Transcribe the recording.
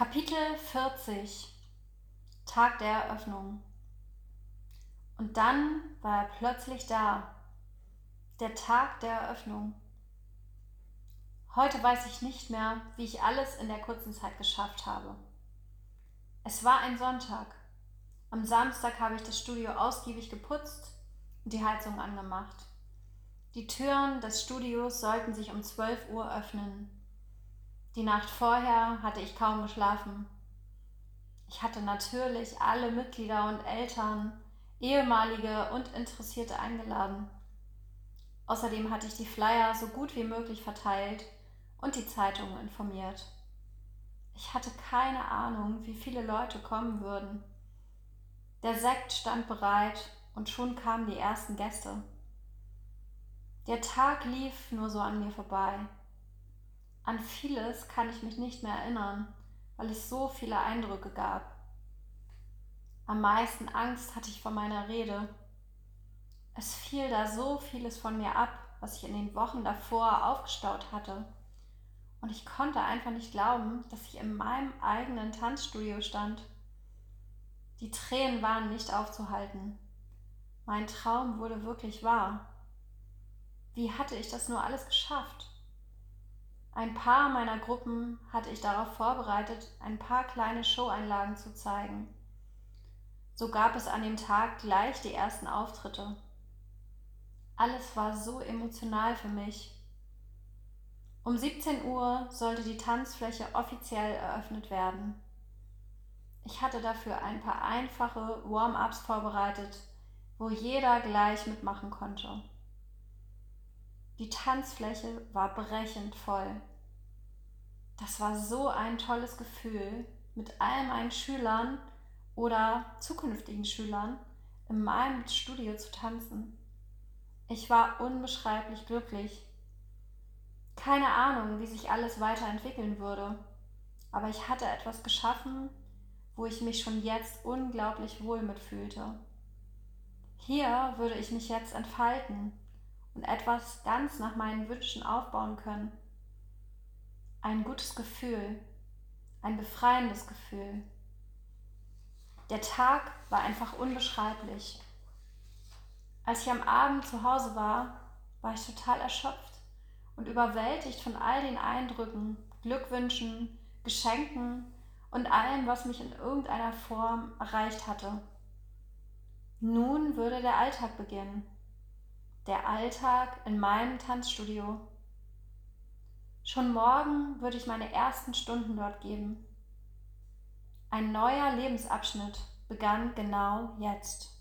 Kapitel 40 Tag der Eröffnung. Und dann war er plötzlich da. Der Tag der Eröffnung. Heute weiß ich nicht mehr, wie ich alles in der kurzen Zeit geschafft habe. Es war ein Sonntag. Am Samstag habe ich das Studio ausgiebig geputzt und die Heizung angemacht. Die Türen des Studios sollten sich um 12 Uhr öffnen. Die Nacht vorher hatte ich kaum geschlafen. Ich hatte natürlich alle Mitglieder und Eltern, ehemalige und Interessierte eingeladen. Außerdem hatte ich die Flyer so gut wie möglich verteilt und die Zeitungen informiert. Ich hatte keine Ahnung, wie viele Leute kommen würden. Der Sekt stand bereit und schon kamen die ersten Gäste. Der Tag lief nur so an mir vorbei. An vieles kann ich mich nicht mehr erinnern, weil es so viele Eindrücke gab. Am meisten Angst hatte ich vor meiner Rede. Es fiel da so vieles von mir ab, was ich in den Wochen davor aufgestaut hatte. Und ich konnte einfach nicht glauben, dass ich in meinem eigenen Tanzstudio stand. Die Tränen waren nicht aufzuhalten. Mein Traum wurde wirklich wahr. Wie hatte ich das nur alles geschafft? Ein paar meiner Gruppen hatte ich darauf vorbereitet, ein paar kleine Showeinlagen zu zeigen. So gab es an dem Tag gleich die ersten Auftritte. Alles war so emotional für mich. Um 17 Uhr sollte die Tanzfläche offiziell eröffnet werden. Ich hatte dafür ein paar einfache Warm-ups vorbereitet, wo jeder gleich mitmachen konnte. Die Tanzfläche war brechend voll. Das war so ein tolles Gefühl, mit all meinen Schülern oder zukünftigen Schülern in meinem Studio zu tanzen. Ich war unbeschreiblich glücklich. Keine Ahnung, wie sich alles weiterentwickeln würde, aber ich hatte etwas geschaffen, wo ich mich schon jetzt unglaublich wohl mitfühlte. Hier würde ich mich jetzt entfalten und etwas ganz nach meinen Wünschen aufbauen können. Ein gutes Gefühl, ein befreiendes Gefühl. Der Tag war einfach unbeschreiblich. Als ich am Abend zu Hause war, war ich total erschöpft und überwältigt von all den Eindrücken, Glückwünschen, Geschenken und allem, was mich in irgendeiner Form erreicht hatte. Nun würde der Alltag beginnen der Alltag in meinem Tanzstudio. Schon morgen würde ich meine ersten Stunden dort geben. Ein neuer Lebensabschnitt begann genau jetzt.